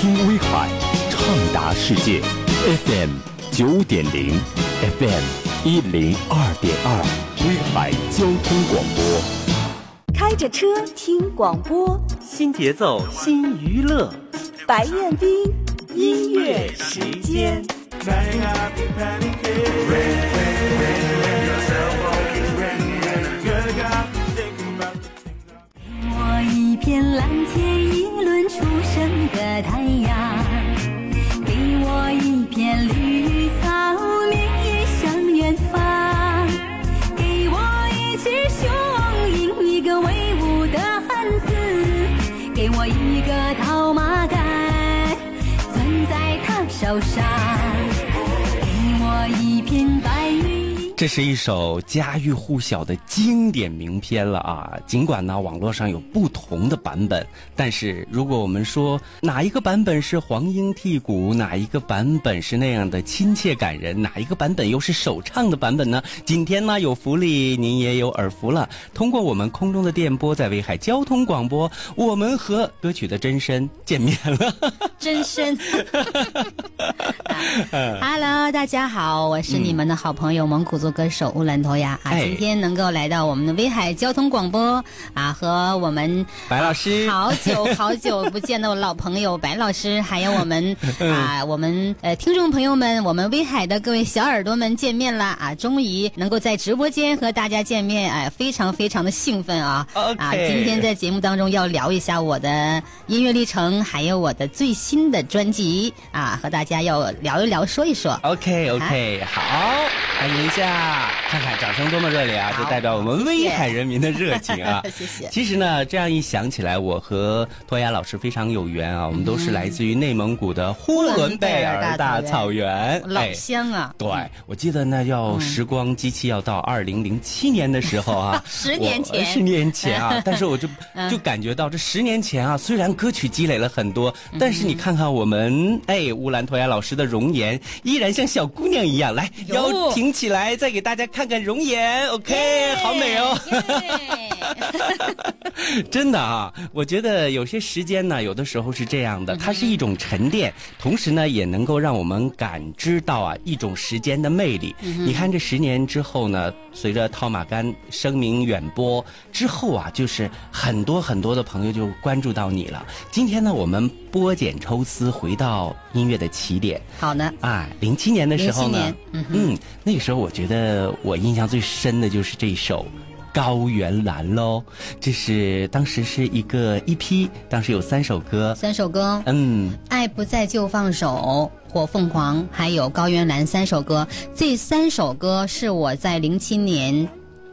听威海，畅达世界，FM 九点零，FM 一零二点二，威海交通广播。开着车听广播，新节奏新娱乐，白彦斌音乐时间。我一片蓝天，一轮初升的太阳，这是一首家喻户晓的经典名篇了啊！尽管呢，网络上有不同的版本，但是如果我们说哪一个版本是黄莺剔骨，哪一个版本是那样的亲切感人，哪一个版本又是首唱的版本呢？今天呢，有福利，您也有耳福了。通过我们空中的电波，在威海交通广播，我们和歌曲的真身见面了。真身。Hello，大家好，我是你们的好朋友蒙古族歌手乌兰托娅啊，哎。今天能够来到我们的威海交通广播啊，和我们白老师。好久好久不见的老朋友白老师，还有我们 啊，我们呃听众朋友们，我们威海的各位小耳朵们见面了。啊，终于能够在直播间和大家见面，哎，非常非常的兴奋啊。啊！今天在节目当中要聊一下我的音乐历程，还有我的最新的专辑啊，和大家要聊一聊，说一说。OK OK，好，欢迎一下，看看掌声多么热烈啊！好这代表我们威海人民的热情啊！谢谢。其实呢，这样一想起来，我和托亚老师非常有缘啊，我们都是来自于内蒙古的呼伦贝尔大草原，老哎乡啊，对，我记得那要时光机器要到二零零七年的时候啊 十年前。十年前啊，但是我就就感觉到这十年前啊，虽然歌曲积累了很多，但是你看看我们哎乌兰托娅老师的容颜，依然像小姑娘一样，来哟腰挺起来，再给大家看看容颜，OK，好美哦。耶 真的啊，我觉得有些时间呢，有的时候是这样的，它是一种沉淀，同时呢，也能够让我们感知到啊一种时间的魅力。你看这十年之后呢，随着套马杆声名远播之后啊，就是很多很多的朋友就关注到你了。今天呢，我们剥茧抽丝，回到音乐的起点。好呢，啊，零七年的时候呢，嗯嗯，那个时候我觉得我印象最深的就是这首《高原蓝》喽。这是当时是一个 EP，当时有三首歌。三首歌，嗯，爱不在就放手、火凤凰，还有高原蓝三首歌。这三首歌是我在零七年，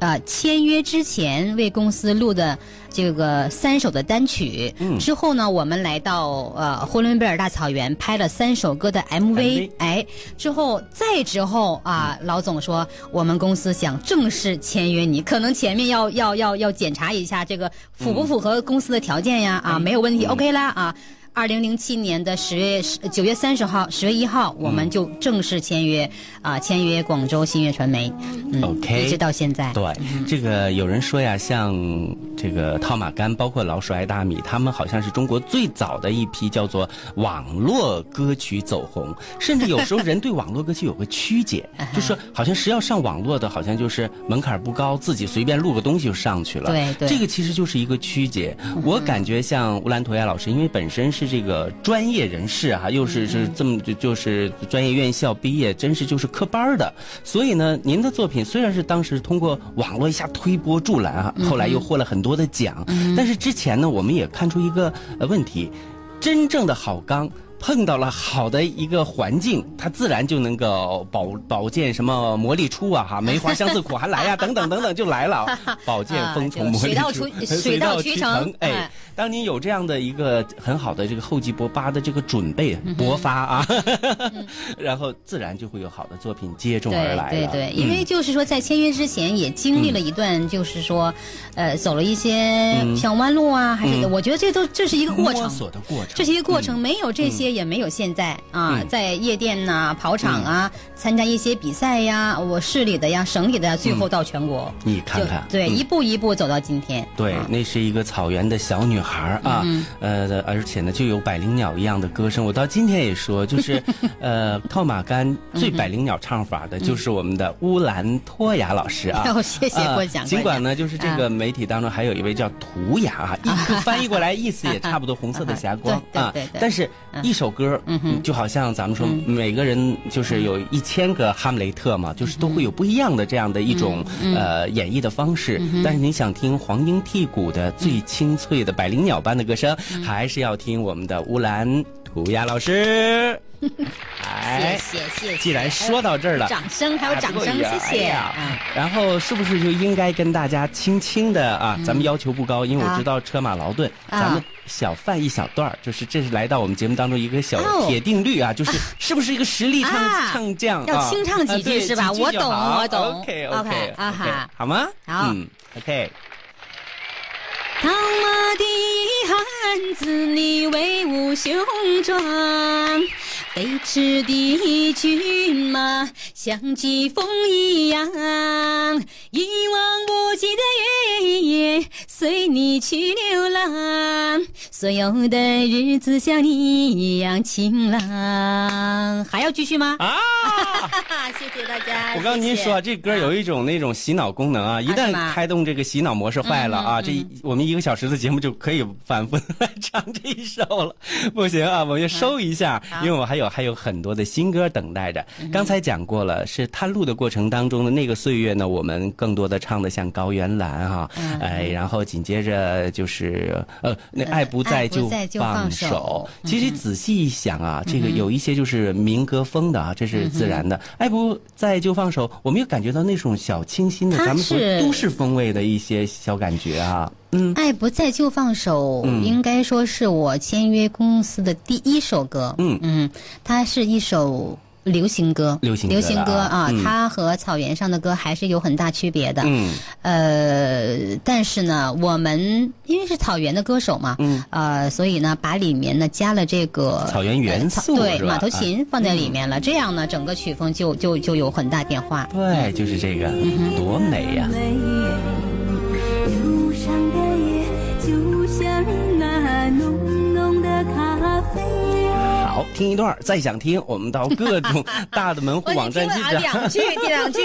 呃，签约之前为公司录的这个三首的单曲。嗯之后呢，我们来到呃呼伦贝尔大草原拍了三首歌的 MV。哎，之后再之后啊，老总说我们公司想正式签约你，可能前面要要要要检查一下这个符不符合公司的条件呀？啊，没有问题、o k 啦啊。二零零七年的十月十九月三十号、十月一号，我们就正式签约啊、签约广州新月传媒，嗯 OK 一直到现在。对，这个有人说呀，像这个套马杆，包括老鼠爱大米，他们好像是中国最早的一批叫做网络歌曲走红，甚至有时候人对网络歌曲有个曲解，就说好像是要上网络的，好像就是门槛不高，自己随便录个东西就上去了。对对这个其实就是一个曲解。我感觉像乌兰托娅老师，因为本身是这个专业人士啊，又是是这么就就是专业院校毕业，真是就是科班的。所以呢，您的作品虽然是当时通过网络一下推波助澜啊，后来又获了很多的奖，但是之前呢，我们也看出一个呃问题，真正的好钢。碰到了好的一个环境，它自然就能够保保健什么魔力出啊哈，梅花香自苦寒来呀、等等等等就来了，保健风从魔力啊出，水到渠水到渠成。哎哎，当你有这样的一个很好的这个厚积薄发的这个准备嗯勃发啊，然后自然就会有好的作品接踵而来。对对对，因为就是说在签约之前也经历了一段，就是说，呃，走了一些小弯路啊，还是我觉得这都这是一个过程。摸。索的过程，这是一个过程，没有这些些也没有现在啊，嗯。在夜店呐、跑场啊，参加一些比赛呀，我市里的呀、省里的呀，最后到全国。你看看，对，嗯。一步一步走到今天。对啊，那是一个草原的小女孩啊，嗯呃，而且呢，就有百灵鸟一样的歌声。我到今天也说，就是，呃，套马杆最百灵鸟唱法的，就是我们的乌兰托雅老师啊。哦谢谢啊过奖尽管呢，就是这个媒体当中还有一位叫图雅啊，一 翻译过来意思也差不多，红色的霞光啊对对对。对。但是，一首歌，嗯，就好像咱们说，每个人就是有一千个哈姆雷特嘛，就是都会有不一样的这样的一种呃演绎的方式。但是你想听黄莺剔骨的最清脆的百灵鸟般的歌声，还是要听我们的乌兰图雅老师。哎，谢谢谢谢。既然说到这儿了，掌声还有掌声，谢哎谢。然后是不是就应该跟大家轻轻的啊？咱们要求不高，因为我知道车马劳顿，啊咱们小泛一小段儿就是这是来到我们节目当中一个小哦铁定律啊，就是是不是一个实力唱啊唱将要啊清唱几句是吧我懂我懂 OK OK，OK 啊哈好吗？好嗯，OK。套马的汉子，你威武雄壮；飞驰的骏马，像疾风一样。一望无际的原野，随你去流浪。所有的日子像你一样晴朗。还要继续吗？啊！谢谢大家。我跟您说啊，这歌有一种那种洗脑功能啊，一旦开动这个洗脑模式坏了啊，这我们一个小时的节目就可以反复来唱这一首了。不行啊，我们收一下，因为我还有还有很多的新歌等待着。刚才讲过了，是探路的过程当中的那个岁月呢，我们更多的唱的像高原蓝哈，哎，然后紧接着就是呃，那爱不在就放放手。其实仔细一想啊，这个有一些就是民歌风的啊，这是自然的。爱不在就放手，我们又感觉到那种小清新的，咱们说都市风味的一些小感觉啊。嗯，爱不在就放手，嗯。应该说是我签约公司的第一首歌。嗯。嗯，它是一首流行歌，流行歌流行歌啊它和草原上的歌还是有很大区别的。嗯。呃，但是呢，我们因为是草原的歌手嘛，嗯，呃，所以呢，把里面呢加了这个草原元素对马头琴放在里面了，这样呢，整个曲风就就就有很大变化。对，就是这个，多美呀、路就像那浓浓的咖啡啊。好，听一段儿，再想听，我们到各种 大的门户网站去找。两句，第两句。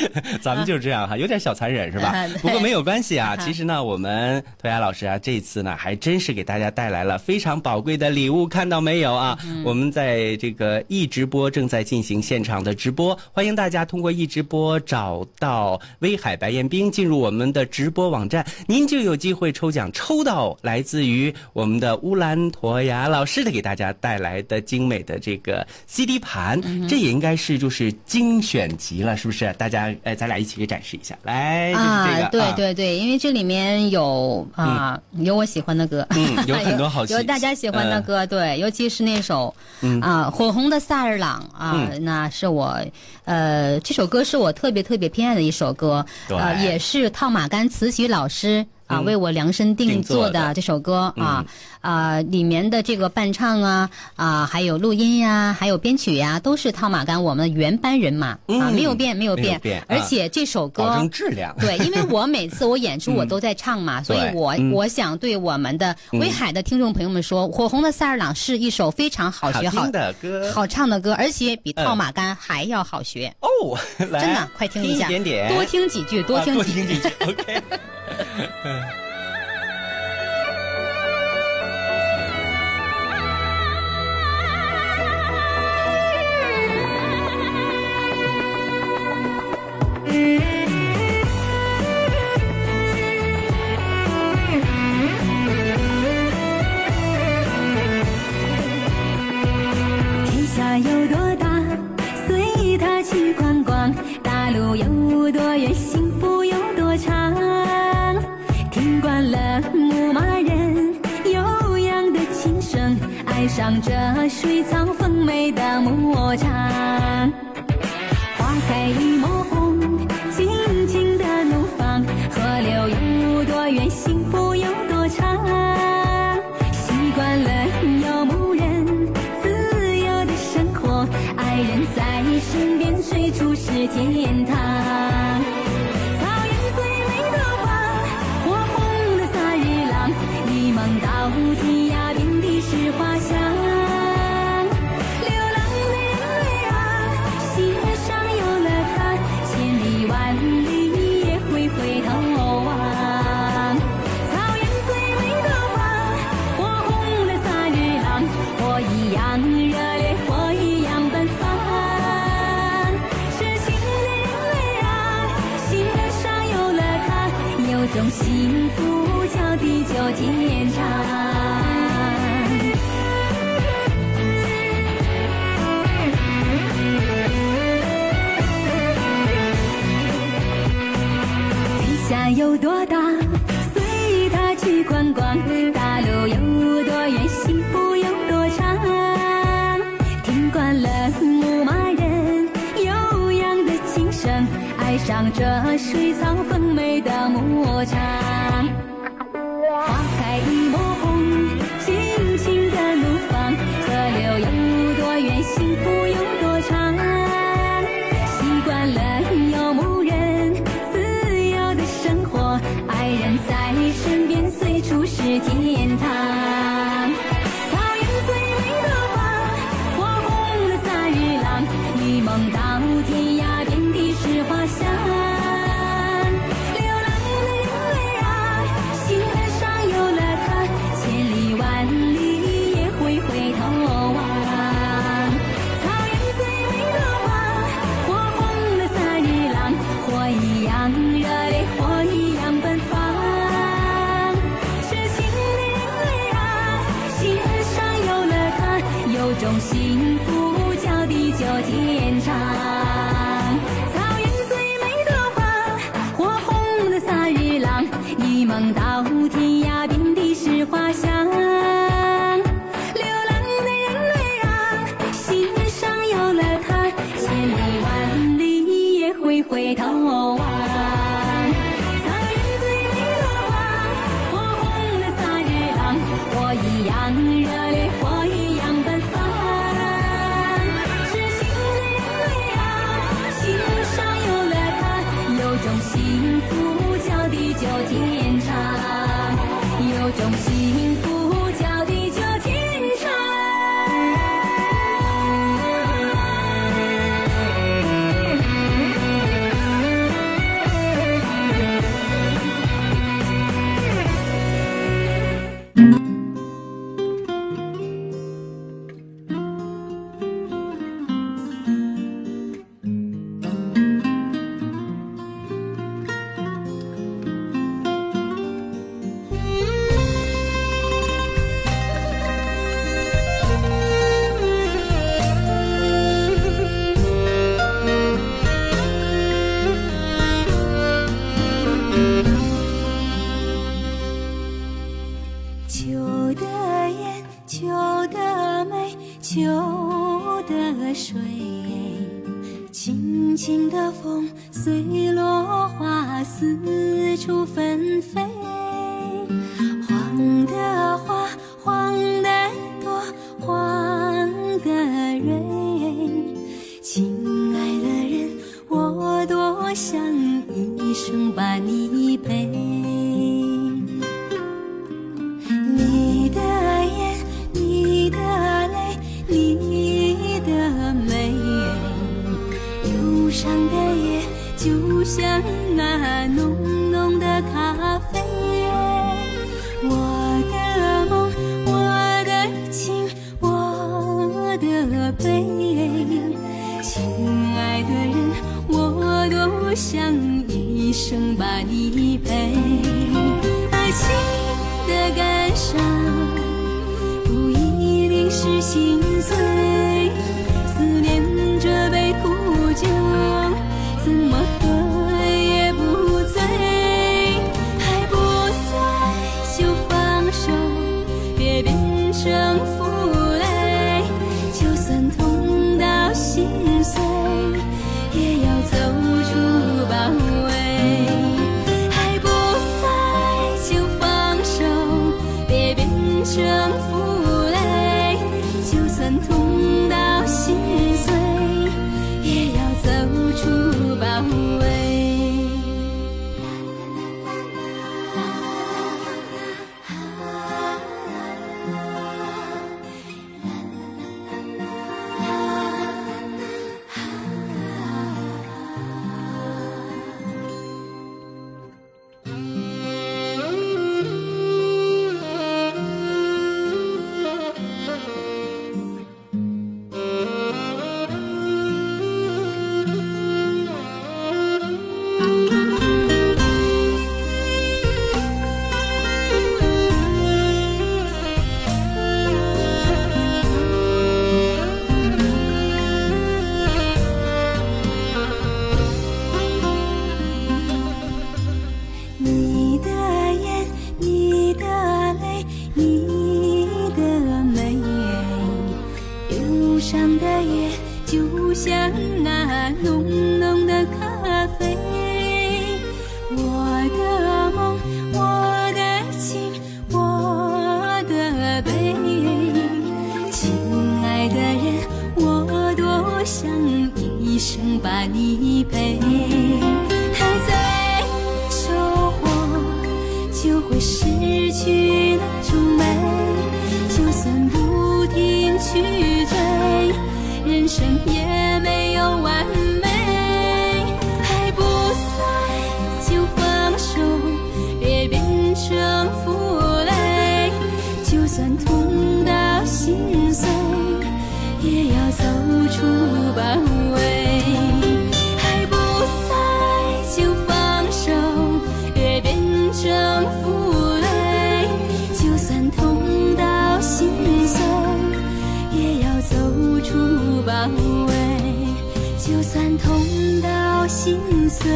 咱们就是这样哈，有点小残忍是吧 不过没有关系啊。其实呢，我们托雅老师啊，这次呢还真是给大家带来了非常宝贵的礼物，看到没有啊？我们在这个易直播正在进行现场的直播，欢迎大家通过易直播找到威海白彦冰，进入我们的直播网站，您就有机会抽奖，抽到来自于我们的乌兰托雅老师的给大家带来的精美的这个 CD 盘，这也应该是就是精选集了，是不是？大家哎，咱俩一起给展示一下，来，就是这个，啊，对啊。对对，因为这里面有啊，有我喜欢的歌，嗯有很多好戏 有大家喜欢的歌，对，尤其是那首啊《火红的萨日朗》啊，嗯。那是我呃这首歌是我特别特别偏爱的一首歌，对。呃，也是套马杆慈禧老师。啊，为我量身定定做的。做的这首歌啊，啊，里面的这个伴唱啊，啊，还有录音呀，还有编曲呀，都是套马杆我们的原班人马啊，嗯没有变，没有变。没有变，啊而且这首歌保证质量。对，因为 我每次我演出我都在唱嘛，所以我、嗯。我想对我们的威海的听众朋友们说，火红的萨日朗》是一首非常好学、好听的歌。好唱的歌，而且比嗯套马杆还要好学。哦，来，真的，快听一下，点点，多听几句，多啊多听几句。听 几句天堂。这水草丰美的牧场幸福叫地久天长有种幸福深夜。就算痛到心碎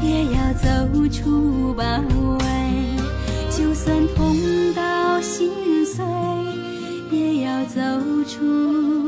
也要走出包围就算痛到心碎也要走出